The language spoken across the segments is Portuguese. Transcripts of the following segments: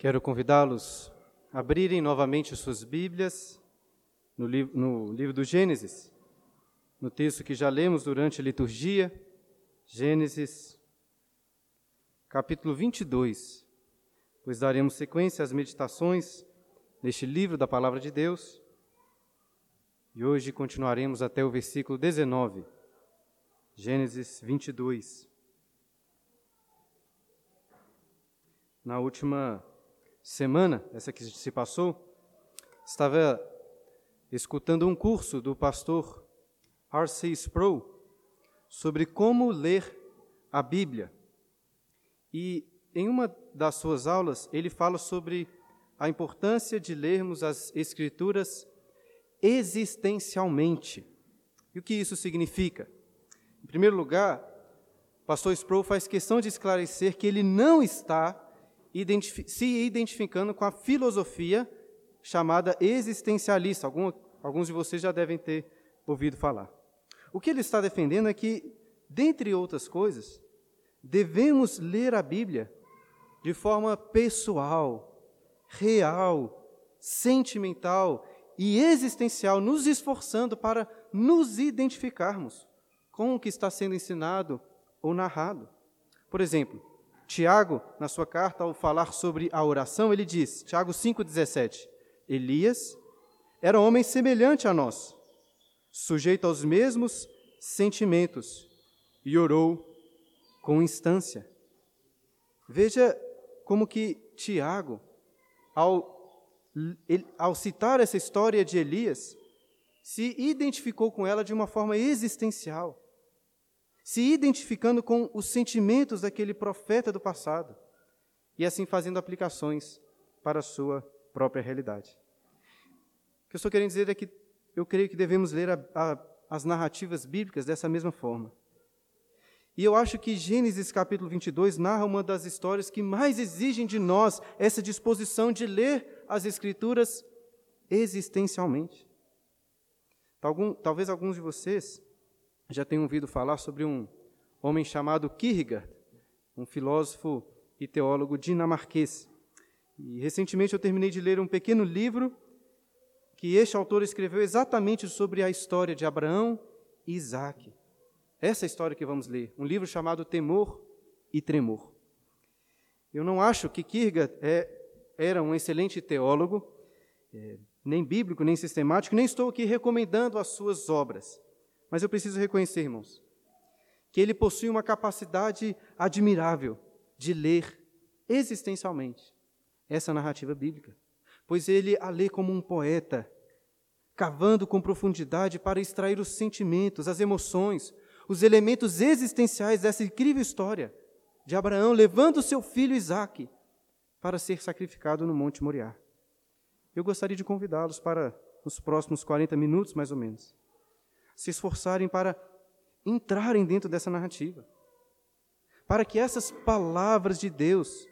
Quero convidá-los a abrirem novamente suas Bíblias no, li no livro do Gênesis, no texto que já lemos durante a liturgia, Gênesis, capítulo 22, pois daremos sequência às meditações neste livro da Palavra de Deus. E hoje continuaremos até o versículo 19, Gênesis 22. Na última semana, essa que se passou, estava escutando um curso do pastor R.C. Sproul sobre como ler a Bíblia. E em uma das suas aulas, ele fala sobre a importância de lermos as Escrituras existencialmente. E o que isso significa? Em primeiro lugar, pastor Sproul faz questão de esclarecer que ele não está se identificando com a filosofia chamada existencialista. Algum, alguns de vocês já devem ter ouvido falar. O que ele está defendendo é que, dentre outras coisas, devemos ler a Bíblia de forma pessoal, real, sentimental e existencial, nos esforçando para nos identificarmos com o que está sendo ensinado ou narrado. Por exemplo, Tiago, na sua carta, ao falar sobre a oração, ele diz, Tiago 5,17: Elias era um homem semelhante a nós, sujeito aos mesmos sentimentos, e orou com instância. Veja como que Tiago, ao, ao citar essa história de Elias, se identificou com ela de uma forma existencial se identificando com os sentimentos daquele profeta do passado e assim fazendo aplicações para a sua própria realidade. O que eu estou querendo dizer é que eu creio que devemos ler a, a, as narrativas bíblicas dessa mesma forma. E eu acho que Gênesis capítulo 22 narra uma das histórias que mais exigem de nós essa disposição de ler as Escrituras existencialmente. talvez alguns de vocês já tenho ouvido falar sobre um homem chamado Kierkegaard, um filósofo e teólogo dinamarquês. E recentemente eu terminei de ler um pequeno livro que este autor escreveu exatamente sobre a história de Abraão e Isaac. Essa é história que vamos ler, um livro chamado Temor e Tremor. Eu não acho que Kierkegaard é, era um excelente teólogo, é, nem bíblico, nem sistemático, nem estou aqui recomendando as suas obras. Mas eu preciso reconhecer, irmãos, que ele possui uma capacidade admirável de ler existencialmente essa narrativa bíblica, pois ele a lê como um poeta, cavando com profundidade para extrair os sentimentos, as emoções, os elementos existenciais dessa incrível história de Abraão levando seu filho Isaque para ser sacrificado no Monte Moriá. Eu gostaria de convidá-los para os próximos 40 minutos, mais ou menos, se esforçarem para entrarem dentro dessa narrativa. Para que essas palavras de Deus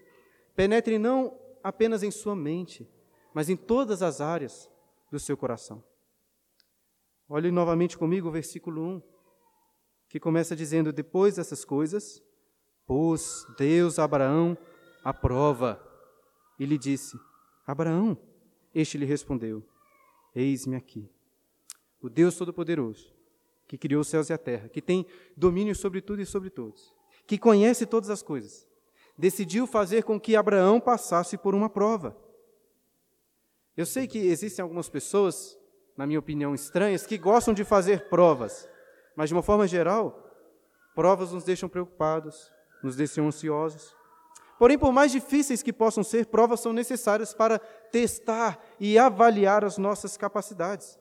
penetrem não apenas em sua mente, mas em todas as áreas do seu coração. Olhe novamente comigo o versículo 1, que começa dizendo: Depois dessas coisas, pôs Deus a Abraão à prova e lhe disse: Abraão, este lhe respondeu: Eis-me aqui. O Deus Todo-Poderoso que criou os céus e a terra, que tem domínio sobre tudo e sobre todos, que conhece todas as coisas, decidiu fazer com que Abraão passasse por uma prova. Eu sei que existem algumas pessoas, na minha opinião, estranhas, que gostam de fazer provas, mas de uma forma geral, provas nos deixam preocupados, nos deixam ansiosos. Porém, por mais difíceis que possam ser, provas são necessárias para testar e avaliar as nossas capacidades.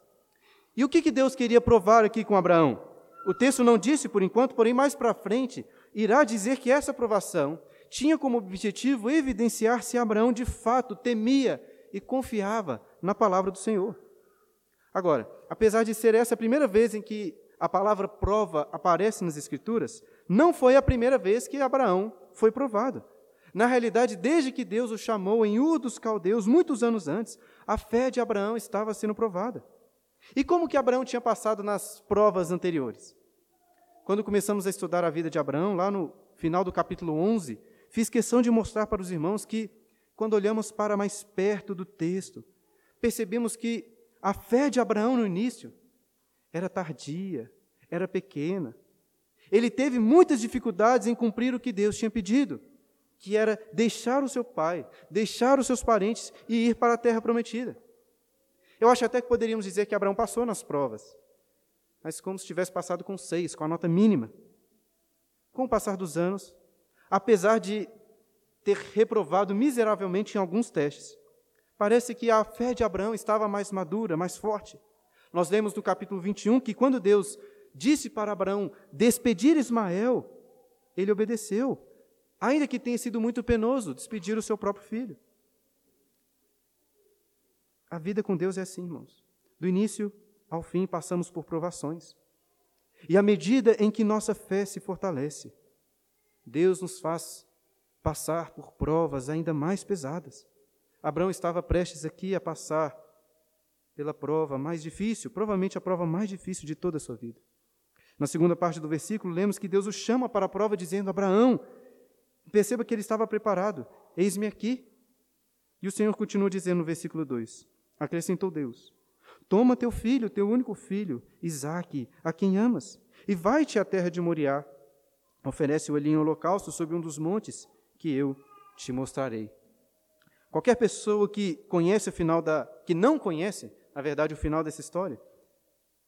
E o que, que Deus queria provar aqui com Abraão? O texto não disse por enquanto, porém mais para frente irá dizer que essa provação tinha como objetivo evidenciar se Abraão de fato temia e confiava na palavra do Senhor. Agora, apesar de ser essa a primeira vez em que a palavra prova aparece nas Escrituras, não foi a primeira vez que Abraão foi provado. Na realidade, desde que Deus o chamou em Ur dos Caldeus, muitos anos antes, a fé de Abraão estava sendo provada. E como que Abraão tinha passado nas provas anteriores? Quando começamos a estudar a vida de Abraão, lá no final do capítulo 11, fiz questão de mostrar para os irmãos que quando olhamos para mais perto do texto, percebemos que a fé de Abraão no início era tardia, era pequena. Ele teve muitas dificuldades em cumprir o que Deus tinha pedido, que era deixar o seu pai, deixar os seus parentes e ir para a terra prometida. Eu acho até que poderíamos dizer que Abraão passou nas provas, mas como se tivesse passado com seis, com a nota mínima. Com o passar dos anos, apesar de ter reprovado miseravelmente em alguns testes, parece que a fé de Abraão estava mais madura, mais forte. Nós lemos no capítulo 21 que quando Deus disse para Abraão despedir Ismael, ele obedeceu, ainda que tenha sido muito penoso despedir o seu próprio filho. A vida com Deus é assim, irmãos. Do início ao fim passamos por provações. E à medida em que nossa fé se fortalece, Deus nos faz passar por provas ainda mais pesadas. Abraão estava prestes aqui a passar pela prova mais difícil, provavelmente a prova mais difícil de toda a sua vida. Na segunda parte do versículo, lemos que Deus o chama para a prova, dizendo: Abraão, perceba que ele estava preparado, eis-me aqui. E o Senhor continua dizendo no versículo 2: Acrescentou Deus: Toma teu filho, teu único filho, Isaque, a quem amas, e vai-te à terra de Moriá. Oferece-o ali em holocausto sobre um dos montes que eu te mostrarei. Qualquer pessoa que conhece o final da. que não conhece, na verdade, o final dessa história,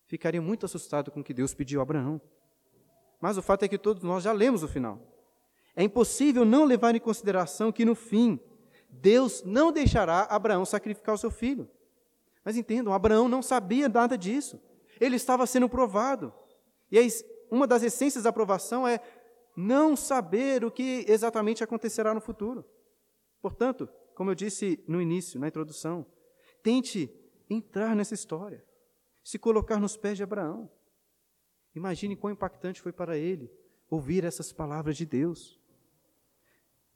ficaria muito assustado com o que Deus pediu a Abraão. Mas o fato é que todos nós já lemos o final. É impossível não levar em consideração que, no fim, Deus não deixará Abraão sacrificar o seu filho. Mas entendam, Abraão não sabia nada disso. Ele estava sendo provado. E uma das essências da aprovação é não saber o que exatamente acontecerá no futuro. Portanto, como eu disse no início, na introdução, tente entrar nessa história se colocar nos pés de Abraão. Imagine quão impactante foi para ele ouvir essas palavras de Deus.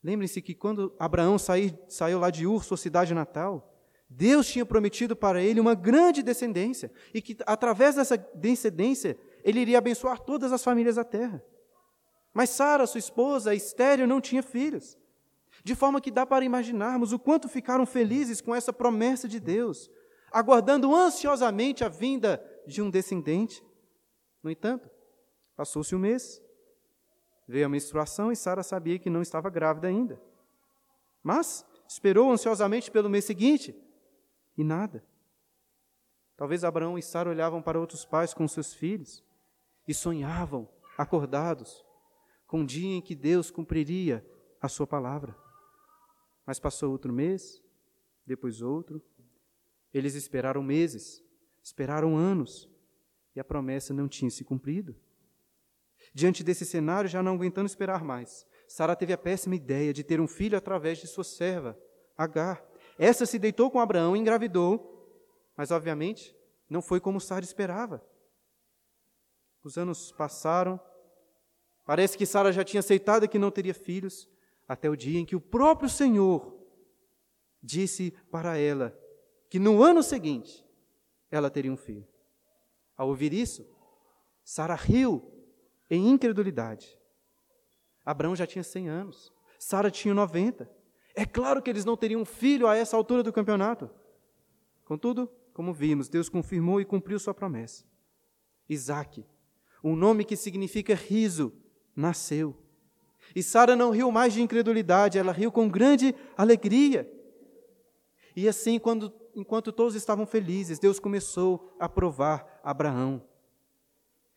Lembrem-se que quando Abraão saí, saiu lá de Ur, sua cidade natal, Deus tinha prometido para ele uma grande descendência e que através dessa descendência ele iria abençoar todas as famílias da terra. Mas Sara, sua esposa, estéril, não tinha filhos. De forma que dá para imaginarmos o quanto ficaram felizes com essa promessa de Deus, aguardando ansiosamente a vinda de um descendente. No entanto, passou-se um mês, veio a menstruação e Sara sabia que não estava grávida ainda. Mas esperou ansiosamente pelo mês seguinte e nada. Talvez Abraão e Sara olhavam para outros pais com seus filhos e sonhavam, acordados, com o dia em que Deus cumpriria a sua palavra. Mas passou outro mês, depois outro, eles esperaram meses, esperaram anos, e a promessa não tinha se cumprido. Diante desse cenário, já não aguentando esperar mais, Sara teve a péssima ideia de ter um filho através de sua serva, Agar. Essa se deitou com Abraão e engravidou, mas obviamente não foi como Sara esperava. Os anos passaram, parece que Sara já tinha aceitado que não teria filhos, até o dia em que o próprio Senhor disse para ela que no ano seguinte ela teria um filho. Ao ouvir isso, Sara riu em incredulidade. Abraão já tinha 100 anos, Sara tinha 90. É claro que eles não teriam um filho a essa altura do campeonato. Contudo, como vimos, Deus confirmou e cumpriu sua promessa. Isaac, um nome que significa riso, nasceu. E Sara não riu mais de incredulidade, ela riu com grande alegria. E assim, quando enquanto todos estavam felizes, Deus começou a provar Abraão.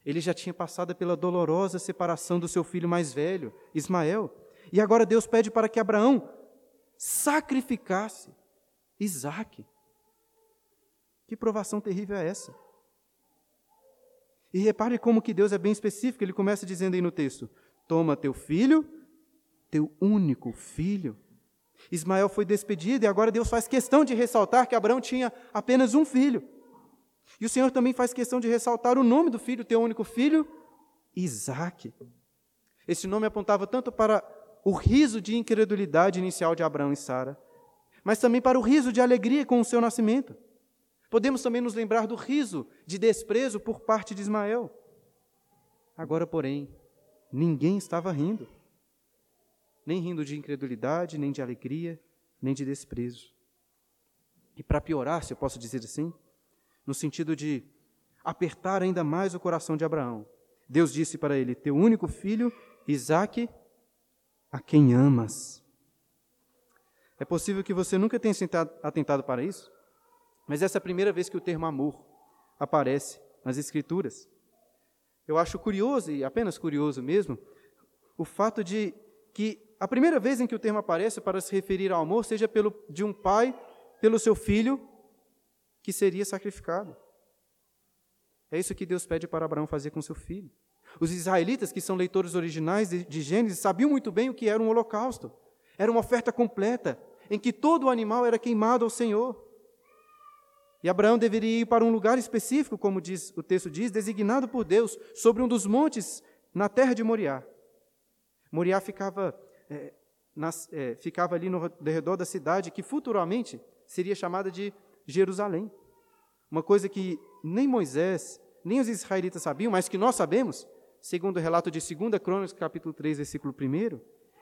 Ele já tinha passado pela dolorosa separação do seu filho mais velho, Ismael, e agora Deus pede para que Abraão sacrificasse Isaac. Que provação terrível é essa? E repare como que Deus é bem específico, ele começa dizendo aí no texto: Toma teu filho, teu único filho, Ismael foi despedido e agora Deus faz questão de ressaltar que Abraão tinha apenas um filho. E o Senhor também faz questão de ressaltar o nome do filho, teu único filho, Isaac. Esse nome apontava tanto para o riso de incredulidade inicial de Abraão e Sara, mas também para o riso de alegria com o seu nascimento. Podemos também nos lembrar do riso de desprezo por parte de Ismael. Agora, porém, ninguém estava rindo nem rindo de incredulidade, nem de alegria, nem de desprezo. E para piorar, se eu posso dizer assim, no sentido de apertar ainda mais o coração de Abraão, Deus disse para ele: Teu único filho, Isaque, a quem amas. É possível que você nunca tenha atentado para isso, mas essa é a primeira vez que o termo amor aparece nas Escrituras. Eu acho curioso, e apenas curioso mesmo, o fato de que a primeira vez em que o termo aparece para se referir ao amor seja pelo, de um pai pelo seu filho que seria sacrificado. É isso que Deus pede para Abraão fazer com seu filho. Os israelitas, que são leitores originais de, Gênesis, sabiam muito bem o que era um holocausto. Era uma oferta completa, em que todo o animal era queimado ao Senhor. E Abraão deveria ir para um lugar específico, como diz, o texto diz, designado por Deus, sobre um dos montes na terra de Moriá. Moriá ficava, é, nas, é, ficava ali no redor da cidade, que futuramente seria chamada de Jerusalém. Uma coisa que nem Moisés, nem os israelitas sabiam, mas que nós sabemos, segundo o relato de 2 Crônicas, capítulo 3, versículo 1,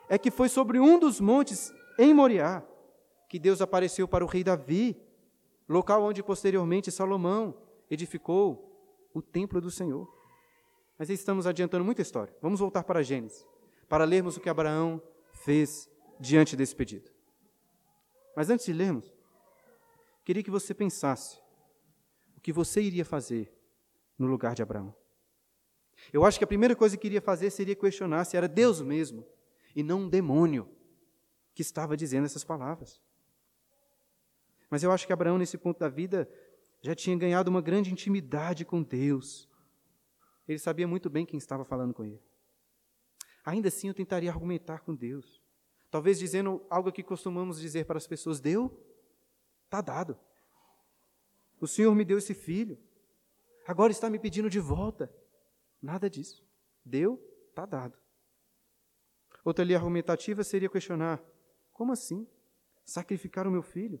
é que foi sobre um dos montes em Moriá que Deus apareceu para o rei Davi, local onde posteriormente Salomão edificou o templo do Senhor. Mas estamos adiantando muita história. Vamos voltar para Gênesis, para lermos o que Abraão fez diante desse pedido. Mas antes de lermos, queria que você pensasse o que você iria fazer no lugar de Abraão. Eu acho que a primeira coisa que iria fazer seria questionar se era Deus mesmo e não um demônio que estava dizendo essas palavras. Mas eu acho que Abraão, nesse ponto da vida, já tinha ganhado uma grande intimidade com Deus. Ele sabia muito bem quem estava falando com ele. Ainda assim, eu tentaria argumentar com Deus. Talvez dizendo algo que costumamos dizer para as pessoas: Deu, está dado. O Senhor me deu esse filho. Agora está me pedindo de volta. Nada disso. Deu, está dado. Outra linha argumentativa seria questionar: como assim? Sacrificar o meu filho?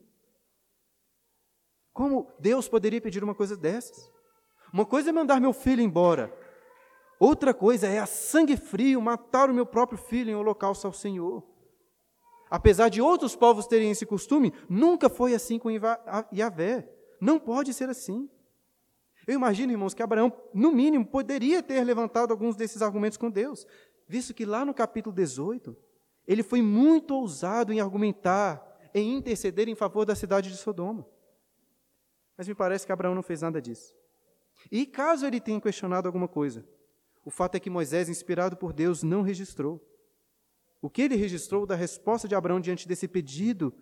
Como Deus poderia pedir uma coisa dessas? Uma coisa é mandar meu filho embora, outra coisa é a sangue frio matar o meu próprio filho em holocausto ao Senhor. Apesar de outros povos terem esse costume, nunca foi assim com Yahvé. Não pode ser assim. Eu imagino, irmãos, que Abraão, no mínimo, poderia ter levantado alguns desses argumentos com Deus, visto que lá no capítulo 18, ele foi muito ousado em argumentar, em interceder em favor da cidade de Sodoma. Mas me parece que Abraão não fez nada disso. E caso ele tenha questionado alguma coisa, o fato é que Moisés, inspirado por Deus, não registrou. O que ele registrou da resposta de Abraão diante desse pedido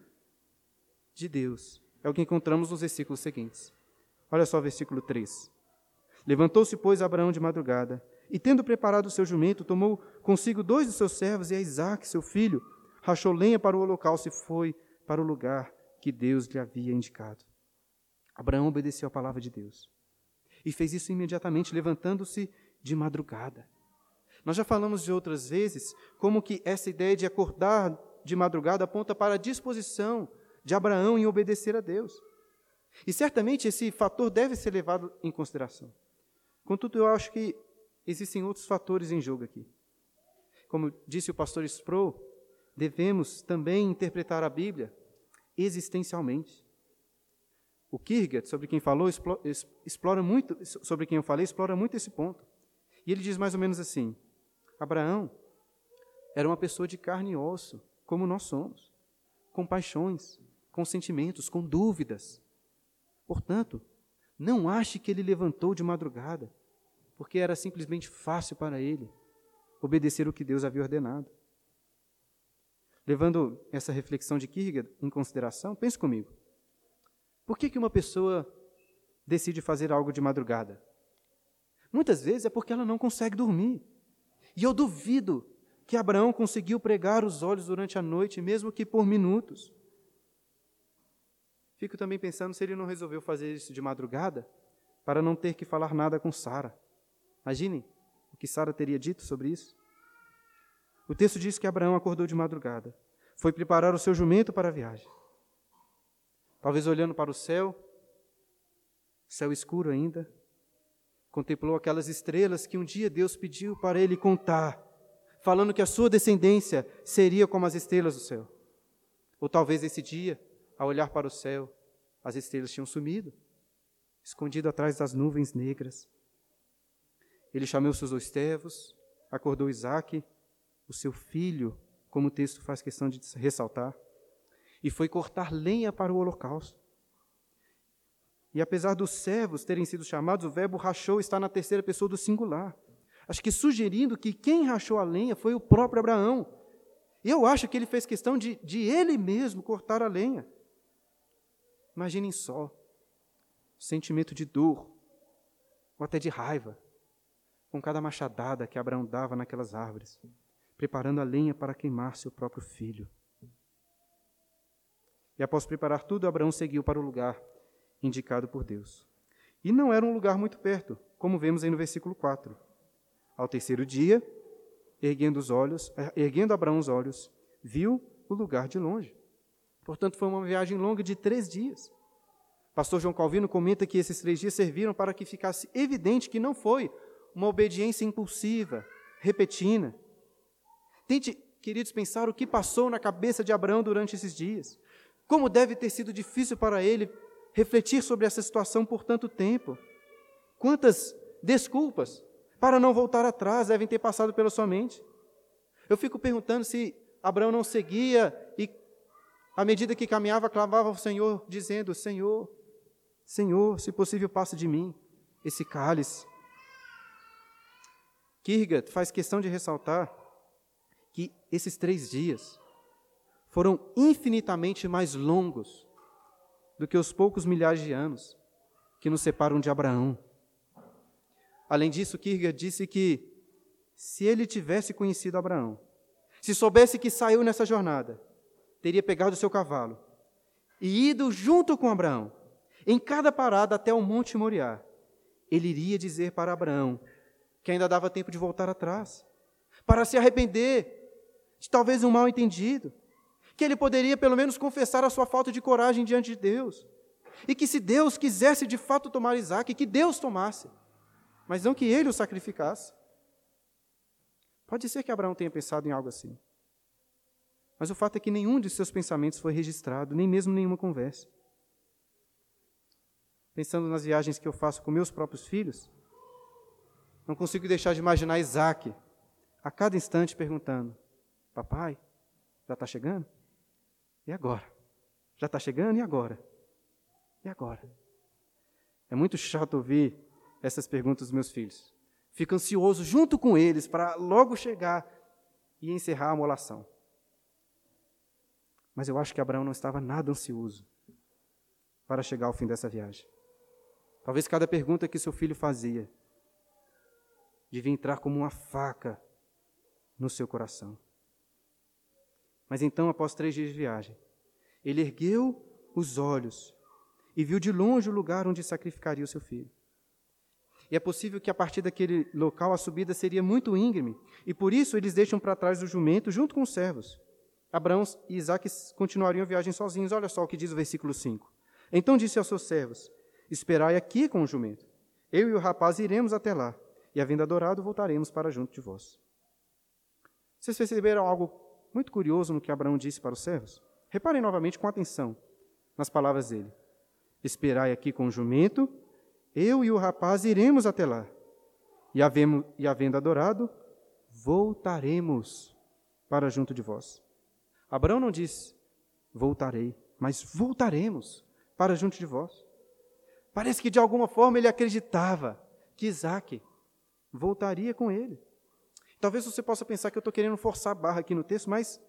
de Deus é o que encontramos nos versículos seguintes. Olha só o versículo 3. Levantou-se, pois, Abraão de madrugada, e tendo preparado o seu jumento, tomou consigo dois de seus servos e a Isaac, seu filho, rachou lenha para o holocausto e foi para o lugar que Deus lhe havia indicado. Abraão obedeceu à palavra de Deus e fez isso imediatamente, levantando-se de madrugada. Nós já falamos de outras vezes como que essa ideia de acordar de madrugada aponta para a disposição de Abraão em obedecer a Deus. E certamente esse fator deve ser levado em consideração. Contudo, eu acho que existem outros fatores em jogo aqui. Como disse o pastor Sproul, devemos também interpretar a Bíblia existencialmente. O Kierkegaard, sobre quem falou, explora muito, sobre quem eu falei, explora muito esse ponto. E ele diz mais ou menos assim: Abraão era uma pessoa de carne e osso, como nós somos, com paixões, com sentimentos, com dúvidas. Portanto, não ache que ele levantou de madrugada, porque era simplesmente fácil para ele obedecer o que Deus havia ordenado. Levando essa reflexão de Kierkegaard em consideração, pense comigo. Por que, que uma pessoa decide fazer algo de madrugada? Muitas vezes é porque ela não consegue dormir. E eu duvido que Abraão conseguiu pregar os olhos durante a noite, mesmo que por minutos. Fico também pensando se ele não resolveu fazer isso de madrugada para não ter que falar nada com Sara. Imaginem o que Sara teria dito sobre isso. O texto diz que Abraão acordou de madrugada, foi preparar o seu jumento para a viagem. Talvez olhando para o céu, céu escuro ainda, contemplou aquelas estrelas que um dia Deus pediu para ele contar, falando que a sua descendência seria como as estrelas do céu. Ou talvez esse dia, ao olhar para o céu, as estrelas tinham sumido, escondido atrás das nuvens negras. Ele chamou seus dois servos, acordou Isaac, o seu filho, como o texto faz questão de ressaltar, e foi cortar lenha para o holocausto. E apesar dos servos terem sido chamados, o verbo rachou está na terceira pessoa do singular. Acho que sugerindo que quem rachou a lenha foi o próprio Abraão. E eu acho que ele fez questão de, de ele mesmo cortar a lenha. Imaginem só, o sentimento de dor, ou até de raiva, com cada machadada que Abraão dava naquelas árvores, preparando a lenha para queimar seu próprio filho. E após preparar tudo, Abraão seguiu para o lugar indicado por Deus. E não era um lugar muito perto, como vemos aí no versículo 4. Ao terceiro dia, erguendo os olhos, eh, erguendo Abraão os olhos, viu o lugar de longe. Portanto, foi uma viagem longa de três dias. Pastor João Calvino comenta que esses três dias serviram para que ficasse evidente que não foi uma obediência impulsiva, repentina. Tente, queridos, pensar o que passou na cabeça de Abraão durante esses dias. Como deve ter sido difícil para ele refletir sobre essa situação por tanto tempo. Quantas desculpas para não voltar atrás devem ter passado pela sua mente. Eu fico perguntando se Abraão não seguia e, à medida que caminhava, clamava ao Senhor, dizendo: Senhor, Senhor, se possível, passa de mim esse cálice. Kierkegaard faz questão de ressaltar que esses três dias foram infinitamente mais longos do que os poucos milhares de anos que nos separam de Abraão. Além disso, Kierkegaard disse que se ele tivesse conhecido Abraão, se soubesse que saiu nessa jornada, teria pegado o seu cavalo e ido junto com Abraão, em cada parada até o Monte Moriá. Ele iria dizer para Abraão que ainda dava tempo de voltar atrás, para se arrepender de talvez um mal entendido, que ele poderia pelo menos confessar a sua falta de coragem diante de Deus. E que se Deus quisesse de fato tomar Isaac, que Deus tomasse, mas não que ele o sacrificasse. Pode ser que Abraão tenha pensado em algo assim. Mas o fato é que nenhum de seus pensamentos foi registrado, nem mesmo nenhuma conversa. Pensando nas viagens que eu faço com meus próprios filhos, não consigo deixar de imaginar Isaac a cada instante perguntando: Papai, já está chegando? E agora? Já está chegando? E agora? E agora? É muito chato ouvir essas perguntas dos meus filhos. Fico ansioso junto com eles para logo chegar e encerrar a molação. Mas eu acho que Abraão não estava nada ansioso para chegar ao fim dessa viagem. Talvez cada pergunta que seu filho fazia devia entrar como uma faca no seu coração. Mas então, após três dias de viagem, ele ergueu os olhos e viu de longe o lugar onde sacrificaria o seu filho. E é possível que a partir daquele local a subida seria muito íngreme, e por isso eles deixam para trás o jumento junto com os servos. Abraão e Isaac continuariam a viagem sozinhos. Olha só o que diz o versículo 5. Então disse aos seus servos: Esperai aqui com o jumento. Eu e o rapaz iremos até lá, e havendo adorado, voltaremos para junto de vós. Vocês perceberam algo muito curioso no que Abraão disse para os servos. Reparem novamente com atenção nas palavras dele. Esperai aqui com o jumento, eu e o rapaz iremos até lá. E, havendo, e havendo adorado, voltaremos para junto de vós. Abraão não diz, voltarei, mas voltaremos para junto de vós. Parece que de alguma forma ele acreditava que Isaac voltaria com ele. Talvez você possa pensar que eu estou querendo forçar a barra aqui no texto, mas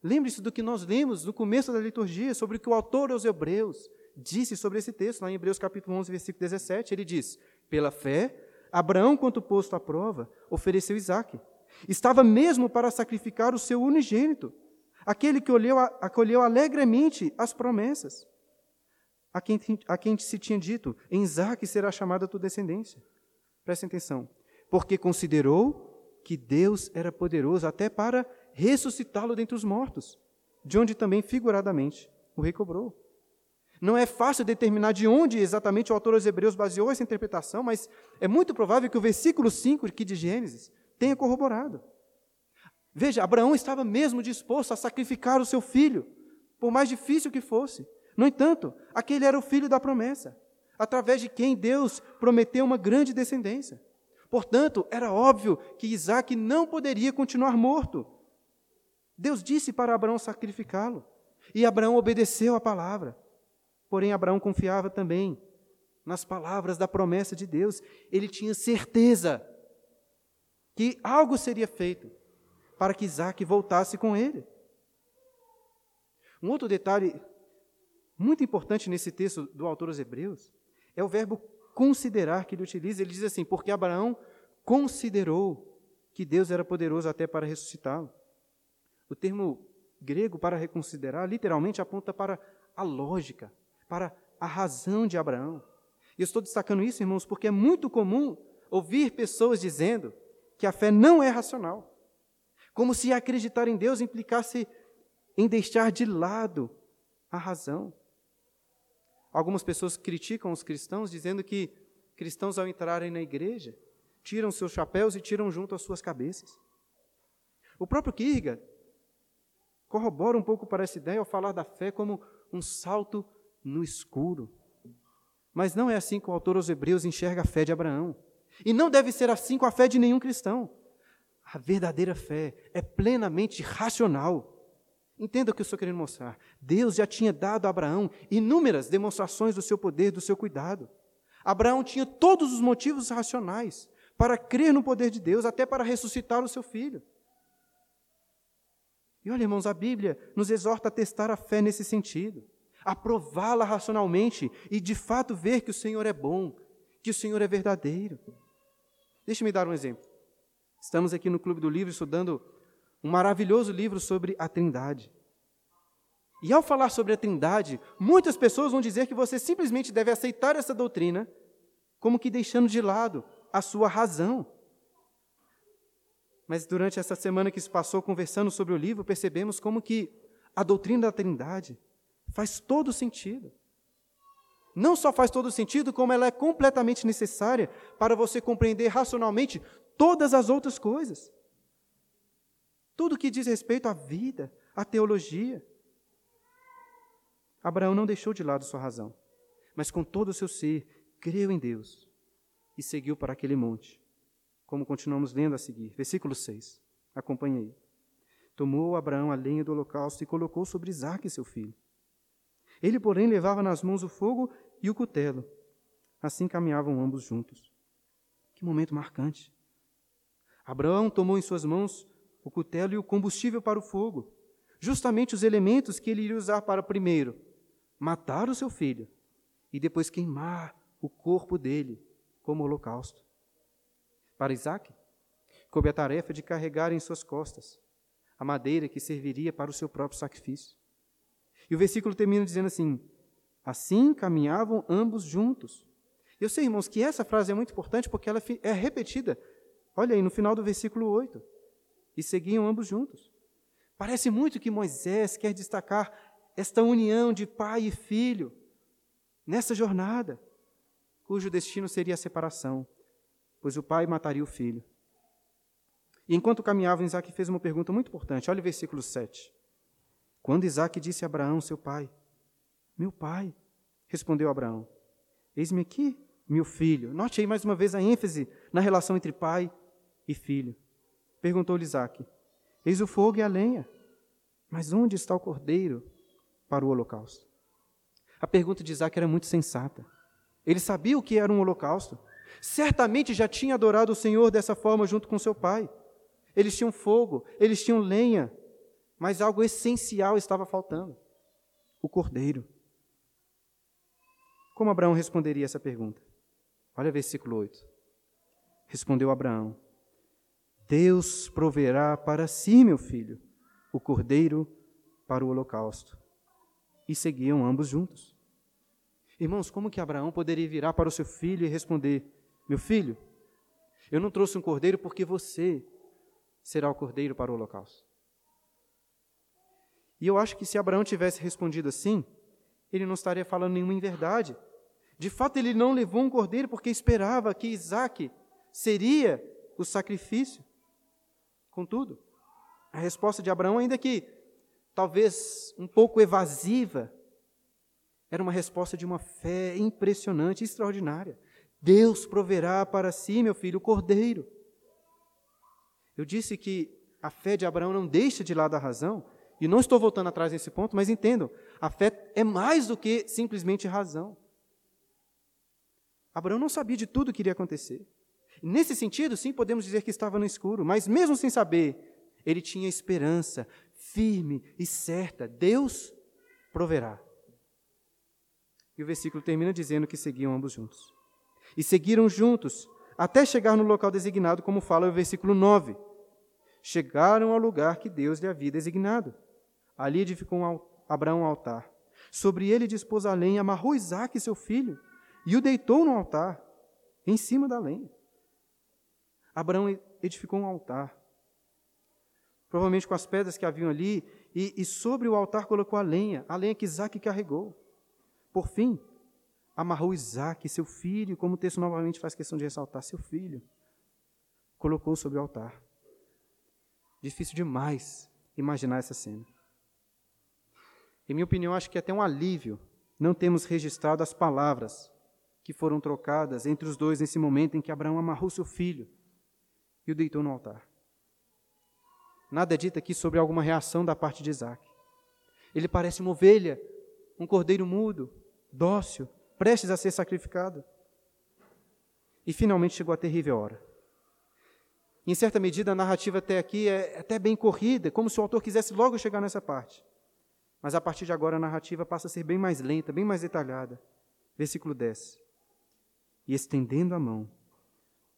lembre-se do que nós lemos no começo da liturgia, sobre o que o autor aos Hebreus disse sobre esse texto, lá em Hebreus capítulo 11, versículo 17. Ele diz: Pela fé, Abraão, quanto posto à prova, ofereceu Isaque. Estava mesmo para sacrificar o seu unigênito, aquele que olheu, acolheu alegremente as promessas, a quem, a quem se tinha dito: Em Isaque será chamada a tua descendência. Prestem atenção. Porque considerou que Deus era poderoso até para ressuscitá-lo dentre os mortos, de onde também figuradamente o recobrou. Não é fácil determinar de onde exatamente o autor aos Hebreus baseou essa interpretação, mas é muito provável que o versículo 5 aqui de Gênesis tenha corroborado. Veja, Abraão estava mesmo disposto a sacrificar o seu filho por mais difícil que fosse. No entanto, aquele era o filho da promessa, através de quem Deus prometeu uma grande descendência. Portanto, era óbvio que Isaac não poderia continuar morto. Deus disse para Abraão sacrificá-lo, e Abraão obedeceu a palavra. Porém, Abraão confiava também nas palavras da promessa de Deus. Ele tinha certeza que algo seria feito para que Isaac voltasse com ele. Um outro detalhe muito importante nesse texto do autor aos Hebreus é o verbo considerar que ele utiliza. Ele diz assim: porque Abraão considerou que Deus era poderoso até para ressuscitá-lo. O termo grego para reconsiderar literalmente aponta para a lógica, para a razão de Abraão. E eu estou destacando isso, irmãos, porque é muito comum ouvir pessoas dizendo que a fé não é racional. Como se acreditar em Deus implicasse em deixar de lado a razão. Algumas pessoas criticam os cristãos dizendo que cristãos, ao entrarem na igreja, tiram seus chapéus e tiram junto as suas cabeças. O próprio Kierkegaard corrobora um pouco para essa ideia ao falar da fé como um salto no escuro. Mas não é assim que o autor aos Hebreus enxerga a fé de Abraão. E não deve ser assim com a fé de nenhum cristão. A verdadeira fé é plenamente racional. Entenda o que eu estou querendo mostrar. Deus já tinha dado a Abraão inúmeras demonstrações do seu poder, do seu cuidado. Abraão tinha todos os motivos racionais para crer no poder de Deus, até para ressuscitar o seu filho. E olha, irmãos, a Bíblia nos exorta a testar a fé nesse sentido, a prová-la racionalmente e de fato ver que o Senhor é bom, que o Senhor é verdadeiro. Deixe-me dar um exemplo. Estamos aqui no Clube do Livro estudando um maravilhoso livro sobre a Trindade. E ao falar sobre a Trindade, muitas pessoas vão dizer que você simplesmente deve aceitar essa doutrina, como que deixando de lado a sua razão. Mas durante essa semana que se passou conversando sobre o livro, percebemos como que a doutrina da Trindade faz todo sentido. Não só faz todo sentido, como ela é completamente necessária para você compreender racionalmente todas as outras coisas. Tudo que diz respeito à vida, à teologia. Abraão não deixou de lado sua razão, mas com todo o seu ser creu em Deus e seguiu para aquele monte, como continuamos lendo a seguir. Versículo 6. Acompanhe aí. Tomou Abraão a lenha do holocausto e colocou sobre Isaque, seu filho. Ele, porém, levava nas mãos o fogo e o cutelo. Assim caminhavam ambos juntos. Que momento marcante. Abraão tomou em suas mãos o cutelo e o combustível para o fogo, justamente os elementos que ele iria usar para, primeiro, matar o seu filho e depois queimar o corpo dele como holocausto. Para Isaac, coube a tarefa de carregar em suas costas a madeira que serviria para o seu próprio sacrifício. E o versículo termina dizendo assim: Assim caminhavam ambos juntos. Eu sei, irmãos, que essa frase é muito importante porque ela é repetida. Olha aí, no final do versículo 8 e seguiam ambos juntos. Parece muito que Moisés quer destacar esta união de pai e filho nessa jornada, cujo destino seria a separação, pois o pai mataria o filho. E enquanto caminhavam, Isaac fez uma pergunta muito importante. Olha o versículo 7. Quando Isaac disse a Abraão, seu pai, Meu pai, respondeu Abraão, Eis-me aqui, meu filho. Note aí mais uma vez a ênfase na relação entre pai e filho. Perguntou-lhe Isaac: Eis o fogo e a lenha, mas onde está o cordeiro para o holocausto? A pergunta de Isaac era muito sensata. Ele sabia o que era um holocausto. Certamente já tinha adorado o Senhor dessa forma junto com seu pai. Eles tinham fogo, eles tinham lenha, mas algo essencial estava faltando: o cordeiro. Como Abraão responderia essa pergunta? Olha versículo 8. Respondeu Abraão: Deus proverá para si, meu filho, o cordeiro para o holocausto. E seguiam ambos juntos. Irmãos, como que Abraão poderia virar para o seu filho e responder: Meu filho, eu não trouxe um cordeiro porque você será o cordeiro para o holocausto. E eu acho que se Abraão tivesse respondido assim, ele não estaria falando nenhuma inverdade. De fato, ele não levou um cordeiro porque esperava que Isaac seria o sacrifício. Contudo, a resposta de Abraão, ainda que talvez um pouco evasiva, era uma resposta de uma fé impressionante, extraordinária. Deus proverá para si, meu filho, o cordeiro. Eu disse que a fé de Abraão não deixa de lado a razão, e não estou voltando atrás nesse ponto, mas entendam, a fé é mais do que simplesmente razão. Abraão não sabia de tudo que iria acontecer. Nesse sentido, sim, podemos dizer que estava no escuro, mas mesmo sem saber, ele tinha esperança firme e certa: Deus proverá. E o versículo termina dizendo que seguiam ambos juntos. E seguiram juntos até chegar no local designado, como fala o versículo 9. Chegaram ao lugar que Deus lhe havia designado. Ali edificou Abraão um altar. Sobre ele dispôs a lenha, amarrou Isaac, seu filho, e o deitou no altar, em cima da lenha. Abraão edificou um altar, provavelmente com as pedras que haviam ali, e, e sobre o altar colocou a lenha, a lenha que Isaac carregou. Por fim, amarrou Isaac, seu filho, como o texto novamente faz questão de ressaltar, seu filho, colocou sobre o altar. Difícil demais imaginar essa cena. Em minha opinião, acho que é até um alívio não temos registrado as palavras que foram trocadas entre os dois nesse momento em que Abraão amarrou seu filho e o deitou no altar. Nada é dito aqui sobre alguma reação da parte de Isaac. Ele parece uma ovelha, um cordeiro mudo, dócil, prestes a ser sacrificado. E finalmente chegou a terrível hora. Em certa medida, a narrativa até aqui é até bem corrida, como se o autor quisesse logo chegar nessa parte. Mas a partir de agora a narrativa passa a ser bem mais lenta, bem mais detalhada. Versículo 10. E estendendo a mão,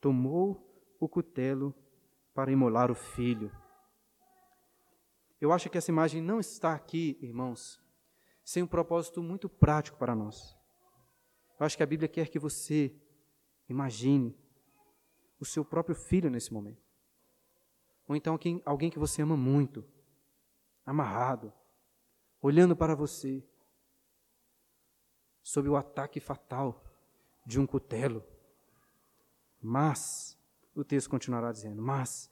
tomou o cutelo para imolar o filho. Eu acho que essa imagem não está aqui, irmãos, sem um propósito muito prático para nós. Eu acho que a Bíblia quer que você imagine o seu próprio filho nesse momento. Ou então alguém, alguém que você ama muito, amarrado, olhando para você, sob o ataque fatal de um cutelo. Mas, o texto continuará dizendo, mas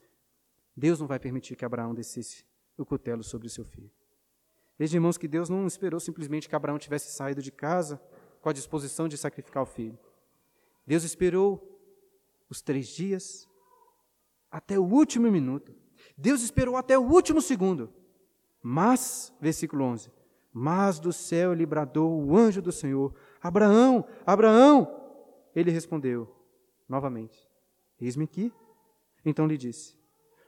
Deus não vai permitir que Abraão descesse o cutelo sobre o seu filho. Veja, irmãos, que Deus não esperou simplesmente que Abraão tivesse saído de casa com a disposição de sacrificar o filho. Deus esperou os três dias até o último minuto. Deus esperou até o último segundo. Mas, versículo 11: Mas do céu lhe bradou o anjo do Senhor: Abraão, Abraão! Ele respondeu novamente: Eis-me aqui. Então lhe disse: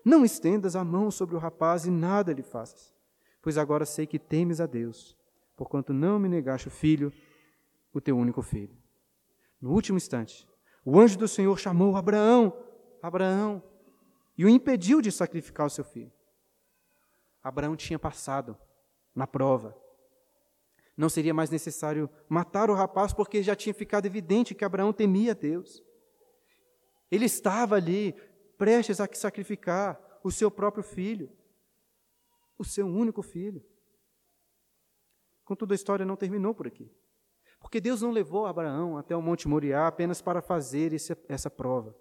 não estendas a mão sobre o rapaz e nada lhe faças, pois agora sei que temes a Deus, porquanto não me negaste o filho, o teu único filho. No último instante, o anjo do Senhor chamou Abraão, Abraão, e o impediu de sacrificar o seu filho. Abraão tinha passado na prova. Não seria mais necessário matar o rapaz, porque já tinha ficado evidente que Abraão temia Deus. Ele estava ali prestes a sacrificar o seu próprio filho, o seu único filho. Contudo, a história não terminou por aqui. Porque Deus não levou Abraão até o Monte Moriá apenas para fazer esse, essa prova.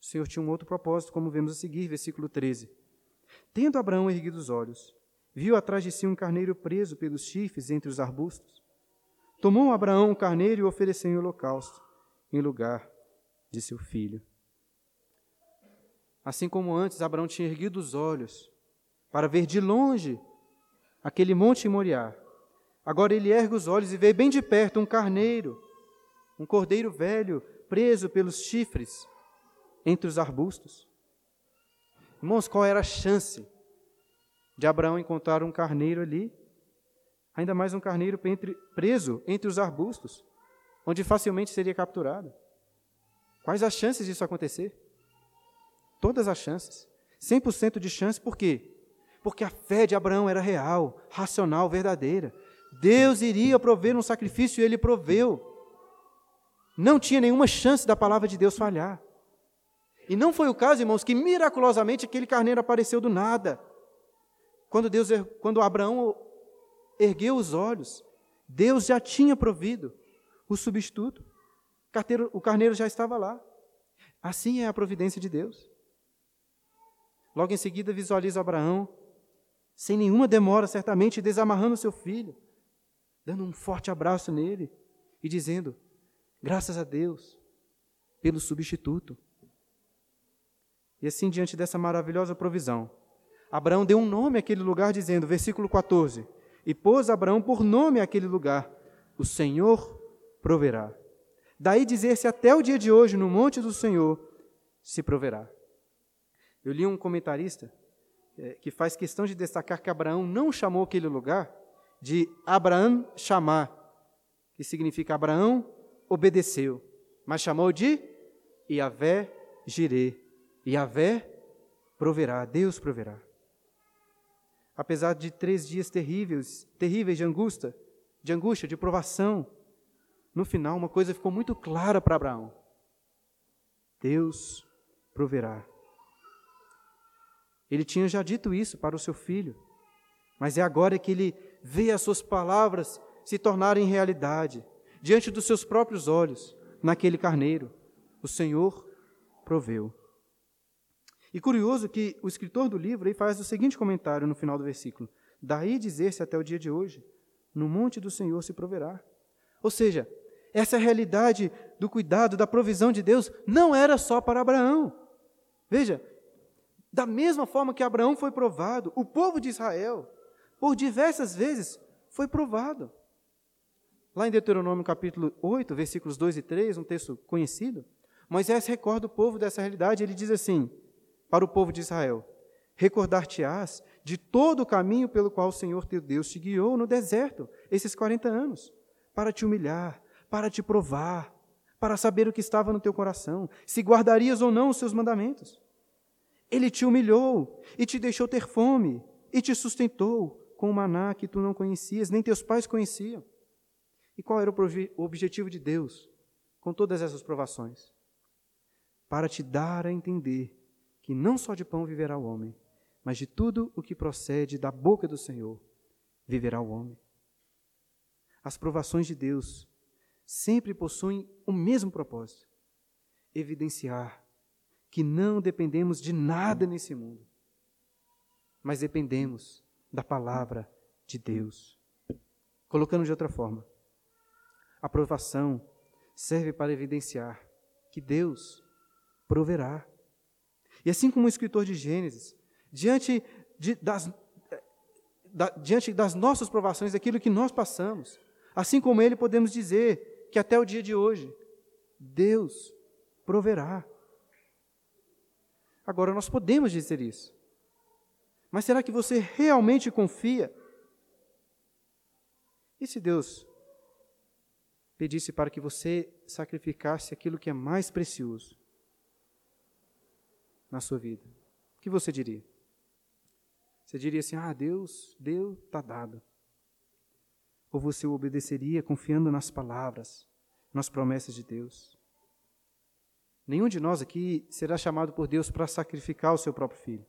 O Senhor tinha um outro propósito, como vemos a seguir, versículo 13. Tendo Abraão erguido os olhos, viu atrás de si um carneiro preso pelos chifres entre os arbustos. Tomou Abraão o carneiro e o ofereceu em holocausto, em lugar de seu filho. Assim como antes Abraão tinha erguido os olhos para ver de longe aquele monte Moriá, agora ele ergue os olhos e vê bem de perto um carneiro, um cordeiro velho, preso pelos chifres entre os arbustos. Irmãos, qual era a chance de Abraão encontrar um carneiro ali? Ainda mais um carneiro preso entre os arbustos, onde facilmente seria capturado. Quais as chances disso acontecer? Todas as chances. 100% de chance, por quê? Porque a fé de Abraão era real, racional, verdadeira. Deus iria prover um sacrifício e ele proveu. Não tinha nenhuma chance da palavra de Deus falhar. E não foi o caso, irmãos, que miraculosamente aquele carneiro apareceu do nada. Quando Deus, quando Abraão ergueu os olhos, Deus já tinha provido o substituto. O carneiro já estava lá. Assim é a providência de Deus. Logo em seguida, visualiza Abraão sem nenhuma demora, certamente desamarrando seu filho, dando um forte abraço nele e dizendo: Graças a Deus pelo substituto. E assim, diante dessa maravilhosa provisão, Abraão deu um nome àquele lugar, dizendo, versículo 14: E pôs Abraão por nome àquele lugar: O Senhor proverá. Daí dizer-se até o dia de hoje, no monte do Senhor, se proverá. Eu li um comentarista é, que faz questão de destacar que Abraão não chamou aquele lugar de Abraão chamar, que significa Abraão obedeceu, mas chamou de Iavé Jirê. Iavé proverá, Deus proverá. Apesar de três dias terríveis, terríveis de angústia, de angústia, de provação, no final uma coisa ficou muito clara para Abraão: Deus proverá. Ele tinha já dito isso para o seu filho, mas é agora que ele vê as suas palavras se tornarem realidade, diante dos seus próprios olhos, naquele carneiro. O Senhor proveu. E curioso que o escritor do livro faz o seguinte comentário no final do versículo: Daí dizer-se até o dia de hoje: No monte do Senhor se proverá. Ou seja, essa realidade do cuidado, da provisão de Deus, não era só para Abraão. Veja, da mesma forma que Abraão foi provado, o povo de Israel, por diversas vezes, foi provado. Lá em Deuteronômio capítulo 8, versículos 2 e 3, um texto conhecido, Moisés recorda o povo dessa realidade, ele diz assim: para o povo de Israel: Recordar-te-ás de todo o caminho pelo qual o Senhor teu Deus te guiou no deserto, esses 40 anos, para te humilhar, para te provar, para saber o que estava no teu coração, se guardarias ou não os seus mandamentos. Ele te humilhou e te deixou ter fome e te sustentou com o maná que tu não conhecias, nem teus pais conheciam. E qual era o objetivo de Deus com todas essas provações? Para te dar a entender que não só de pão viverá o homem, mas de tudo o que procede da boca do Senhor viverá o homem. As provações de Deus sempre possuem o mesmo propósito: evidenciar que não dependemos de nada nesse mundo, mas dependemos da palavra de Deus. Colocando de outra forma, a provação serve para evidenciar que Deus proverá. E assim como o escritor de Gênesis, diante, de, das, da, diante das nossas provações, daquilo que nós passamos, assim como ele, podemos dizer que até o dia de hoje, Deus proverá. Agora, nós podemos dizer isso. Mas será que você realmente confia? E se Deus pedisse para que você sacrificasse aquilo que é mais precioso? na sua vida? O que você diria? Você diria assim: ah, Deus, Deus está dado. Ou você o obedeceria confiando nas palavras, nas promessas de Deus? Nenhum de nós aqui será chamado por Deus para sacrificar o seu próprio filho.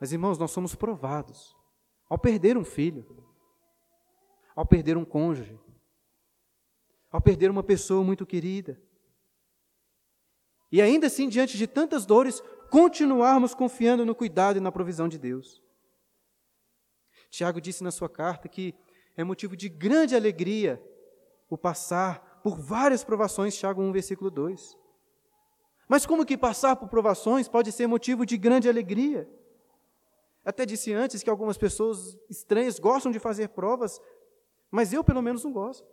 Mas, irmãos, nós somos provados ao perder um filho, ao perder um cônjuge, ao perder uma pessoa muito querida, e ainda assim, diante de tantas dores, continuarmos confiando no cuidado e na provisão de Deus. Tiago disse na sua carta que é motivo de grande alegria o passar por várias provações, Tiago 1, versículo 2. Mas como que passar por provações pode ser motivo de grande alegria? Até disse antes que algumas pessoas estranhas gostam de fazer provas, mas eu pelo menos não gosto.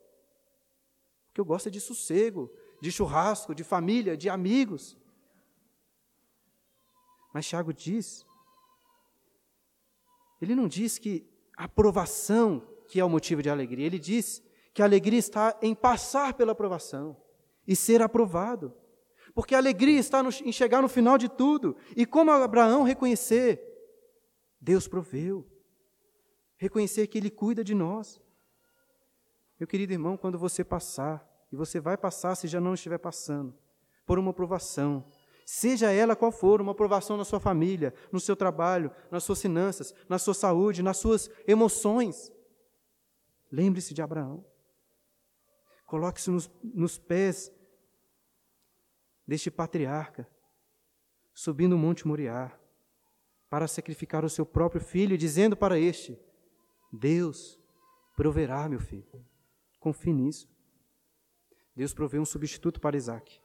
Porque eu gosto é de sossego, de churrasco, de família, de amigos. Mas Tiago diz, ele não diz que a aprovação que é o motivo de alegria, ele diz que a alegria está em passar pela aprovação e ser aprovado. Porque a alegria está no, em chegar no final de tudo e, como Abraão, reconhecer: Deus proveu, reconhecer que Ele cuida de nós. Meu querido irmão, quando você passar e você vai passar, se já não estiver passando, por uma provação. Seja ela qual for, uma provação na sua família, no seu trabalho, nas suas finanças, na sua saúde, nas suas emoções. Lembre-se de Abraão. Coloque-se nos, nos pés deste patriarca, subindo o Monte Moriá, para sacrificar o seu próprio filho, dizendo para este: Deus proverá, meu filho. Confie nisso. Deus proveu um substituto para Isaac.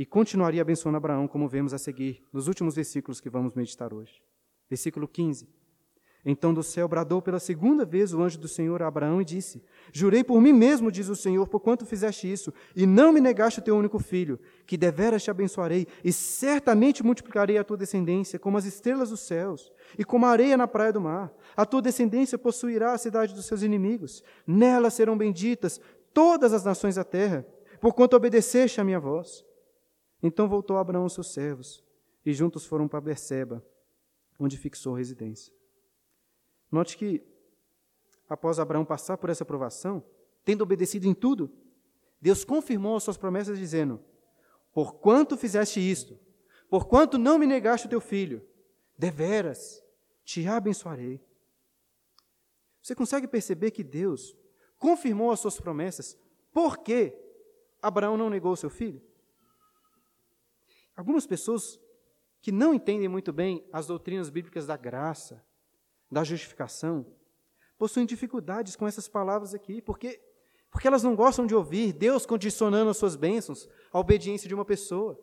E continuaria abençoando Abraão, como vemos a seguir nos últimos versículos que vamos meditar hoje. Versículo 15. Então do céu bradou pela segunda vez o anjo do Senhor a Abraão e disse: Jurei por mim mesmo, diz o Senhor, por quanto fizeste isso, e não me negaste o teu único filho, que deveras te abençoarei, e certamente multiplicarei a tua descendência como as estrelas dos céus, e como a areia na praia do mar. A tua descendência possuirá a cidade dos seus inimigos, nela serão benditas todas as nações da terra, porquanto obedeceste a minha voz. Então voltou Abraão aos seus servos, e juntos foram para Berseba, onde fixou residência. Note que, após Abraão passar por essa provação, tendo obedecido em tudo, Deus confirmou as suas promessas, dizendo: Por quanto fizeste isto, por quanto não me negaste o teu filho, deveras te abençoarei. Você consegue perceber que Deus confirmou as suas promessas porque Abraão não negou seu filho? Algumas pessoas que não entendem muito bem as doutrinas bíblicas da graça, da justificação, possuem dificuldades com essas palavras aqui, porque, porque elas não gostam de ouvir Deus condicionando as suas bênçãos à obediência de uma pessoa.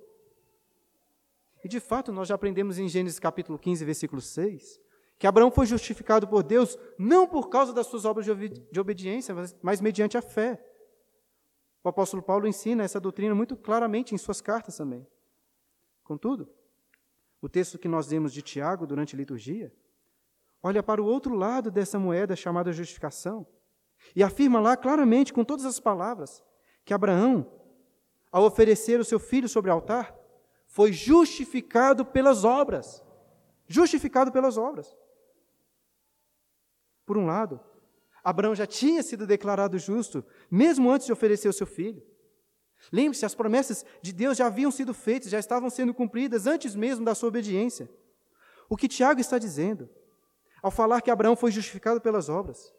E de fato, nós já aprendemos em Gênesis capítulo 15, versículo 6, que Abraão foi justificado por Deus não por causa das suas obras de, obediência, mas, mas mediante a fé. O apóstolo Paulo ensina essa doutrina muito claramente em suas cartas também. Contudo, o texto que nós lemos de Tiago durante a liturgia olha para o outro lado dessa moeda chamada justificação e afirma lá claramente, com todas as palavras, que Abraão, ao oferecer o seu filho sobre o altar, foi justificado pelas obras. Justificado pelas obras. Por um lado, Abraão já tinha sido declarado justo, mesmo antes de oferecer o seu filho. Lembre-se, as promessas de Deus já haviam sido feitas, já estavam sendo cumpridas antes mesmo da sua obediência. O que Tiago está dizendo ao falar que Abraão foi justificado pelas obras,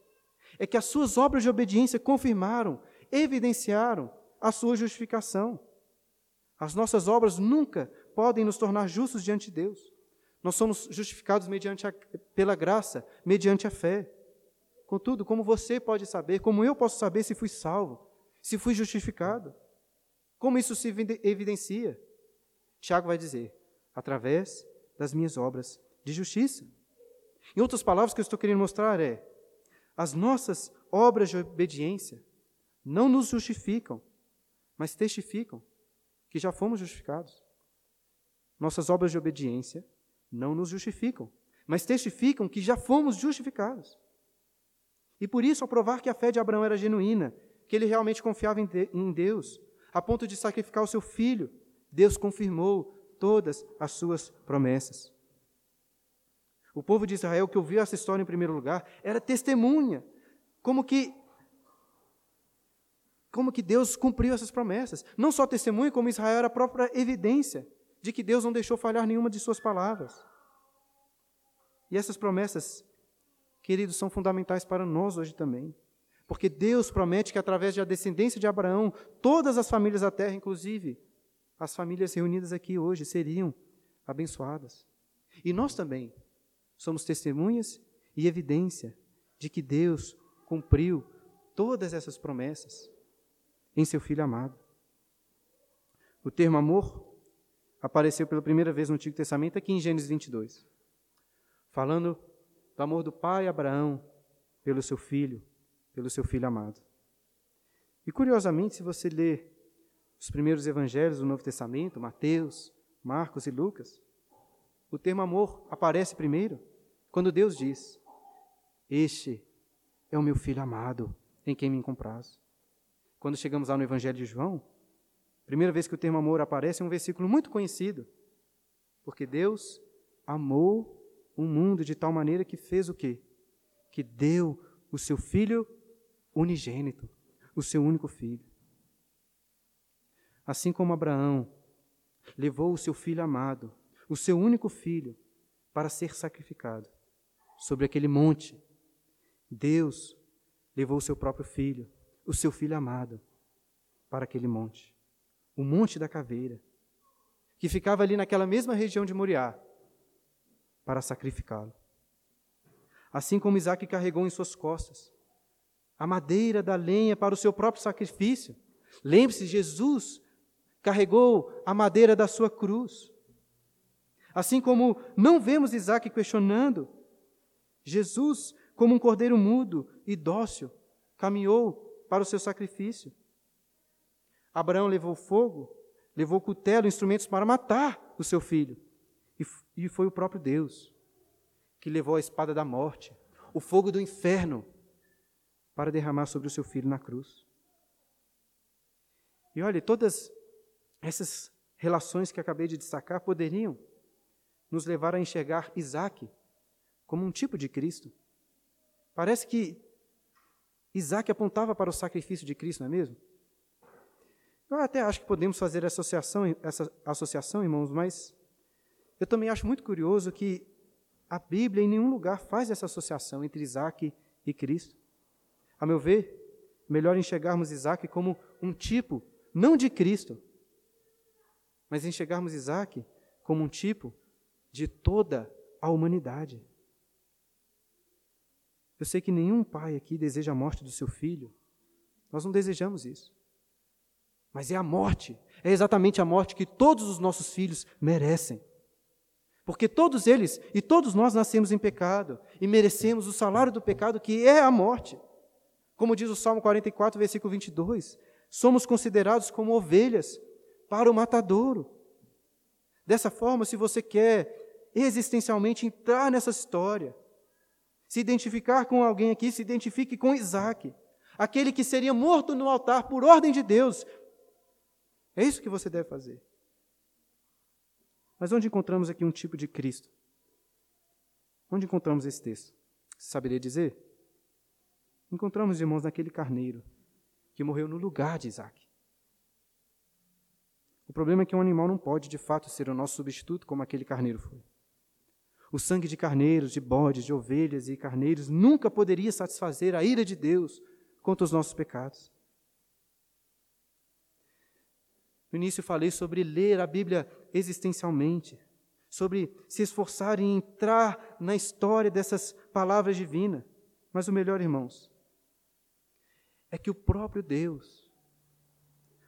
é que as suas obras de obediência confirmaram, evidenciaram a sua justificação. As nossas obras nunca podem nos tornar justos diante de Deus. Nós somos justificados mediante a, pela graça, mediante a fé. Contudo, como você pode saber, como eu posso saber se fui salvo, se fui justificado? Como isso se evidencia? Tiago vai dizer: através das minhas obras de justiça. Em outras palavras, o que eu estou querendo mostrar é: as nossas obras de obediência não nos justificam, mas testificam que já fomos justificados. Nossas obras de obediência não nos justificam, mas testificam que já fomos justificados. E por isso, ao provar que a fé de Abraão era genuína, que ele realmente confiava em Deus, a ponto de sacrificar o seu filho, Deus confirmou todas as suas promessas. O povo de Israel que ouviu essa história em primeiro lugar era testemunha, como que como que Deus cumpriu essas promessas. Não só testemunha, como Israel era a própria evidência de que Deus não deixou falhar nenhuma de suas palavras. E essas promessas, queridos, são fundamentais para nós hoje também. Porque Deus promete que através da descendência de Abraão, todas as famílias da terra, inclusive as famílias reunidas aqui hoje, seriam abençoadas. E nós também somos testemunhas e evidência de que Deus cumpriu todas essas promessas em seu Filho amado. O termo amor apareceu pela primeira vez no Antigo Testamento aqui em Gênesis 22, falando do amor do pai Abraão pelo seu filho, pelo seu filho amado. E curiosamente, se você ler os primeiros evangelhos do Novo Testamento, Mateus, Marcos e Lucas, o termo amor aparece primeiro quando Deus diz: Este é o meu filho amado, em quem me compraz. Quando chegamos lá no Evangelho de João, primeira vez que o termo amor aparece é um versículo muito conhecido. Porque Deus amou o mundo de tal maneira que fez o quê? Que deu o seu filho unigênito, o seu único filho. Assim como Abraão levou o seu filho amado, o seu único filho, para ser sacrificado sobre aquele monte, Deus levou o seu próprio filho, o seu filho amado, para aquele monte, o Monte da Caveira, que ficava ali naquela mesma região de Moriá, para sacrificá-lo. Assim como Isaac carregou em suas costas a madeira da lenha para o seu próprio sacrifício. Lembre-se, Jesus carregou a madeira da sua cruz. Assim como não vemos Isaac questionando, Jesus, como um cordeiro mudo e dócil, caminhou para o seu sacrifício. Abraão levou fogo, levou cutelo, instrumentos para matar o seu filho. E foi o próprio Deus que levou a espada da morte, o fogo do inferno, para derramar sobre o seu filho na cruz. E olhe, todas essas relações que acabei de destacar poderiam nos levar a enxergar Isaac como um tipo de Cristo. Parece que Isaac apontava para o sacrifício de Cristo, não é mesmo? Eu até acho que podemos fazer associação, essa associação, irmãos, mas eu também acho muito curioso que a Bíblia em nenhum lugar faz essa associação entre Isaac e Cristo. A meu ver, melhor enxergarmos Isaac como um tipo, não de Cristo, mas enxergarmos Isaac como um tipo de toda a humanidade. Eu sei que nenhum pai aqui deseja a morte do seu filho. Nós não desejamos isso. Mas é a morte, é exatamente a morte que todos os nossos filhos merecem. Porque todos eles e todos nós nascemos em pecado e merecemos o salário do pecado, que é a morte. Como diz o Salmo 44, versículo 22, somos considerados como ovelhas para o matadouro. Dessa forma, se você quer existencialmente entrar nessa história, se identificar com alguém aqui, se identifique com Isaac, aquele que seria morto no altar por ordem de Deus. É isso que você deve fazer. Mas onde encontramos aqui um tipo de Cristo? Onde encontramos esse texto? Saberia dizer? Encontramos, irmãos, naquele carneiro que morreu no lugar de Isaac. O problema é que um animal não pode, de fato, ser o nosso substituto como aquele carneiro foi. O sangue de carneiros, de bodes, de ovelhas e carneiros nunca poderia satisfazer a ira de Deus contra os nossos pecados. No início falei sobre ler a Bíblia existencialmente, sobre se esforçar em entrar na história dessas palavras divinas. Mas o melhor, irmãos, é que o próprio Deus,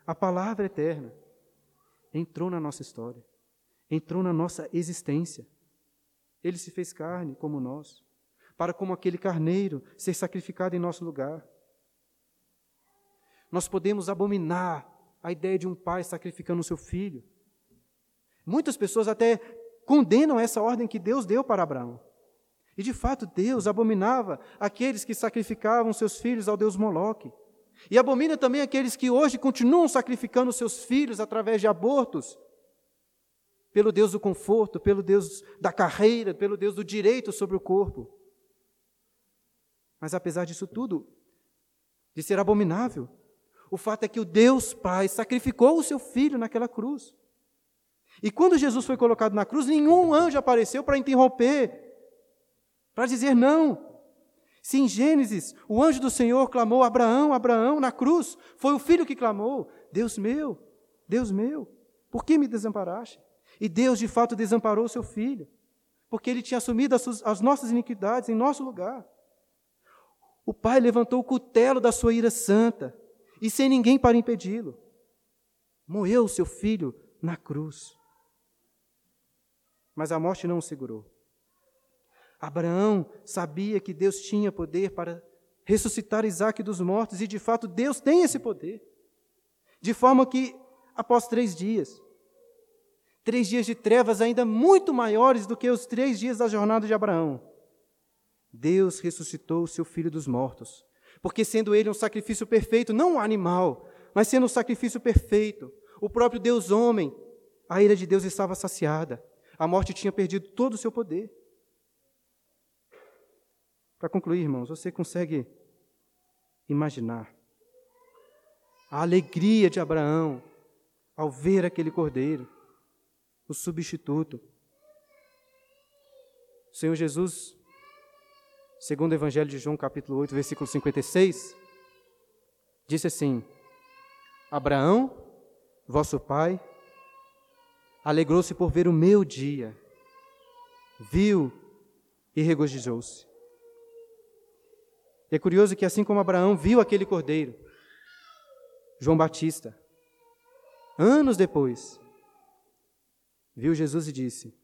a palavra eterna, entrou na nossa história, entrou na nossa existência. Ele se fez carne como nós, para como aquele carneiro ser sacrificado em nosso lugar. Nós podemos abominar a ideia de um pai sacrificando o seu filho. Muitas pessoas até condenam essa ordem que Deus deu para Abraão. E de fato, Deus abominava aqueles que sacrificavam seus filhos ao Deus Moloque. E abomina também aqueles que hoje continuam sacrificando seus filhos através de abortos pelo Deus do conforto, pelo Deus da carreira, pelo Deus do direito sobre o corpo. Mas apesar disso tudo, de ser abominável, o fato é que o Deus Pai sacrificou o seu filho naquela cruz. E quando Jesus foi colocado na cruz, nenhum anjo apareceu para interromper, para dizer não. Se em Gênesis o anjo do Senhor clamou Abraão, Abraão na cruz, foi o filho que clamou: Deus meu, Deus meu, por que me desamparaste? E Deus de fato desamparou o seu filho, porque ele tinha assumido as, suas, as nossas iniquidades em nosso lugar. O pai levantou o cutelo da sua ira santa, e sem ninguém para impedi-lo, morreu o seu filho na cruz. Mas a morte não o segurou. Abraão sabia que Deus tinha poder para ressuscitar Isaac dos mortos, e de fato Deus tem esse poder. De forma que, após três dias, Três dias de trevas ainda muito maiores do que os três dias da jornada de Abraão. Deus ressuscitou o seu filho dos mortos, porque sendo ele um sacrifício perfeito, não um animal, mas sendo um sacrifício perfeito, o próprio Deus homem, a ira de Deus estava saciada. A morte tinha perdido todo o seu poder. Para concluir, irmãos, você consegue imaginar a alegria de Abraão ao ver aquele cordeiro? o substituto. O Senhor Jesus, segundo o Evangelho de João, capítulo 8, versículo 56, disse assim: Abraão, vosso pai, alegrou-se por ver o meu dia, viu e regozijou-se. E é curioso que, assim como Abraão viu aquele cordeiro, João Batista, anos depois, viu Jesus e disse: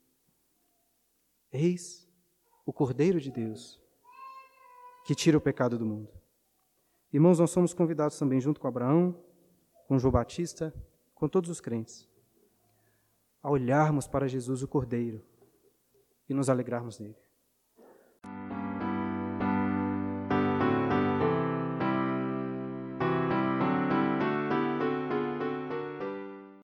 Eis o Cordeiro de Deus que tira o pecado do mundo. Irmãos, nós somos convidados também, junto com Abraão, com João Batista, com todos os crentes, a olharmos para Jesus, o Cordeiro, e nos alegrarmos nele.